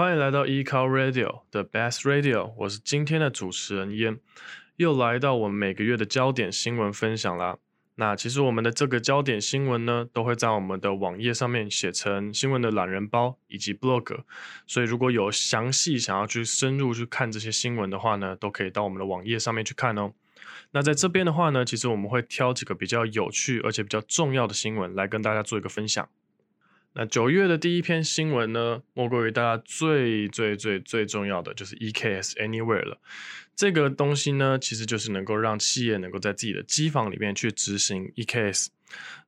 欢迎来到 eCar Radio The Best Radio，我是今天的主持人烟，又来到我们每个月的焦点新闻分享啦。那其实我们的这个焦点新闻呢，都会在我们的网页上面写成新闻的懒人包以及 blog，所以如果有详细想要去深入去看这些新闻的话呢，都可以到我们的网页上面去看哦。那在这边的话呢，其实我们会挑几个比较有趣而且比较重要的新闻来跟大家做一个分享。那九月的第一篇新闻呢，莫过于大家最最最最重要的就是 EKS Anywhere 了。这个东西呢，其实就是能够让企业能够在自己的机房里面去执行 EKS，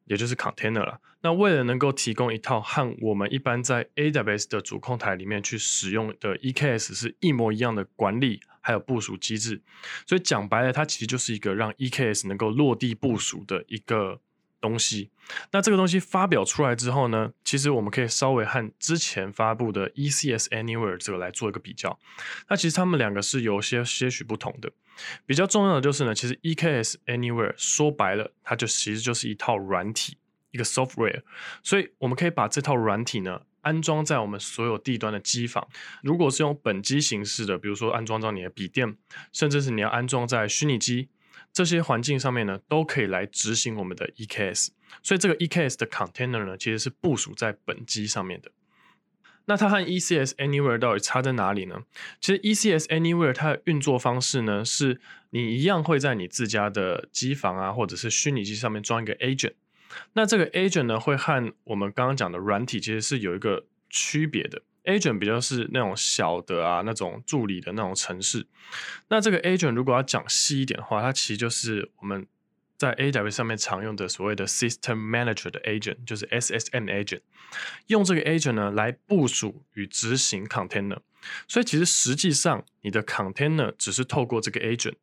也就是 Container 了。那为了能够提供一套和我们一般在 AWS 的主控台里面去使用的 EKS 是一模一样的管理还有部署机制，所以讲白了，它其实就是一个让 EKS 能够落地部署的一个。东西，那这个东西发表出来之后呢，其实我们可以稍微和之前发布的 ECS Anywhere 这个来做一个比较。那其实他们两个是有些些许不同的。比较重要的就是呢，其实 EKS Anywhere 说白了，它就其实就是一套软体，一个 software。所以我们可以把这套软体呢安装在我们所有地端的机房。如果是用本机形式的，比如说安装到你的笔电，甚至是你要安装在虚拟机。这些环境上面呢，都可以来执行我们的 EKS，所以这个 EKS 的 container 呢，其实是部署在本机上面的。那它和 ECS Anywhere 到底差在哪里呢？其实 ECS Anywhere 它的运作方式呢，是你一样会在你自家的机房啊，或者是虚拟机上面装一个 agent。那这个 agent 呢，会和我们刚刚讲的软体其实是有一个区别的。Agent 比较是那种小的啊，那种助理的那种程式。那这个 Agent 如果要讲细一点的话，它其实就是我们在 AW 上面常用的所谓的 System Manager 的 Agent，就是 SSM Agent。用这个 Agent 呢来部署与执行 Container。所以其实实际上你的 Container 只是透过这个 Agent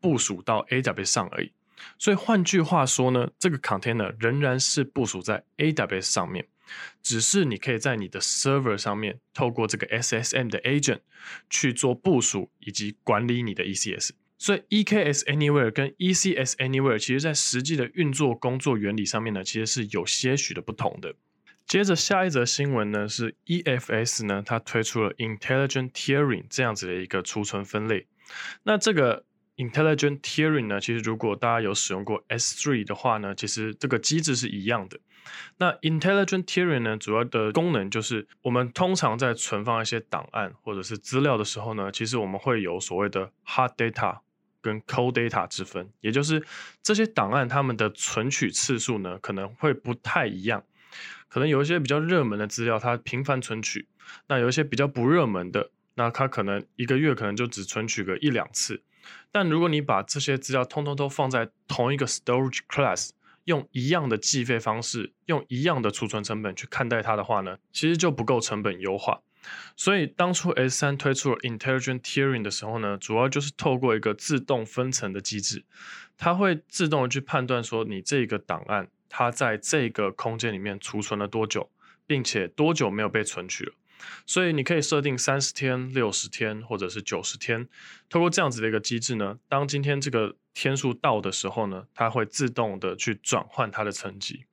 部署到 AW 上而已。所以换句话说呢，这个 Container 仍然是部署在 AWS 上面。只是你可以在你的 server 上面透过这个 SSM 的 agent 去做部署以及管理你的 ECS。所以 EKS Anywhere 跟 ECS Anywhere 其实在实际的运作工作原理上面呢，其实是有些许的不同的。接着下一则新闻呢是 EFS 呢，它推出了 Intelligent Tiering 这样子的一个储存分类。那这个 Intelligent Tiering 呢，其实如果大家有使用过 S3 的话呢，其实这个机制是一样的。那 Intelligent Tiering 呢，主要的功能就是我们通常在存放一些档案或者是资料的时候呢，其实我们会有所谓的 Hot Data 跟 Cold Data 之分，也就是这些档案它们的存取次数呢可能会不太一样，可能有一些比较热门的资料它频繁存取，那有一些比较不热门的，那它可能一个月可能就只存取个一两次。但如果你把这些资料通通都放在同一个 Storage Class，用一样的计费方式，用一样的储存成本去看待它的话呢，其实就不够成本优化。所以当初 S3 推出了 Intelligent Tiering 的时候呢，主要就是透过一个自动分层的机制，它会自动的去判断说你这个档案它在这个空间里面储存了多久，并且多久没有被存取了。所以你可以设定三十天、六十天或者是九十天，透过这样子的一个机制呢，当今天这个天数到的时候呢，它会自动的去转换它的层级。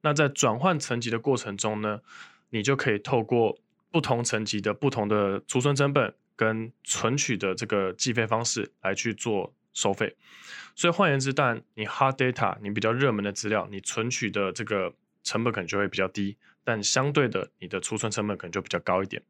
那在转换层级的过程中呢，你就可以透过不同层级的不同的储存成本跟存取的这个计费方式来去做收费。所以换言之，但你 hard data 你比较热门的资料，你存取的这个成本可能就会比较低。但相对的，你的储存成本可能就比较高一点。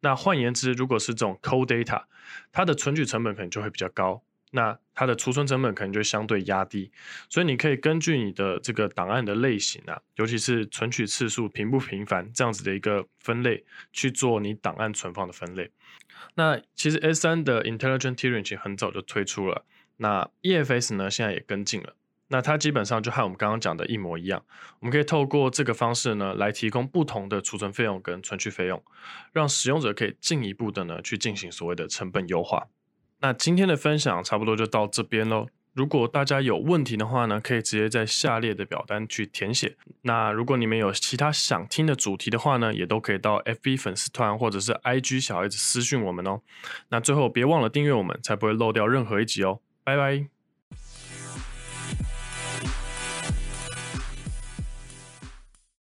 那换言之，如果是这种 cold data，它的存取成本可能就会比较高，那它的储存成本可能就相对压低。所以你可以根据你的这个档案的类型啊，尤其是存取次数频不频繁这样子的一个分类，去做你档案存放的分类。那其实 S3 的 Intelligent Tiering 很早就推出了，那 EFS 呢现在也跟进了。那它基本上就和我们刚刚讲的一模一样，我们可以透过这个方式呢，来提供不同的储存费用跟存取费用，让使用者可以进一步的呢去进行所谓的成本优化。那今天的分享差不多就到这边喽。如果大家有问题的话呢，可以直接在下列的表单去填写。那如果你们有其他想听的主题的话呢，也都可以到 FB 粉丝团或者是 IG 小孩子私讯我们哦。那最后别忘了订阅我们，才不会漏掉任何一集哦。拜拜。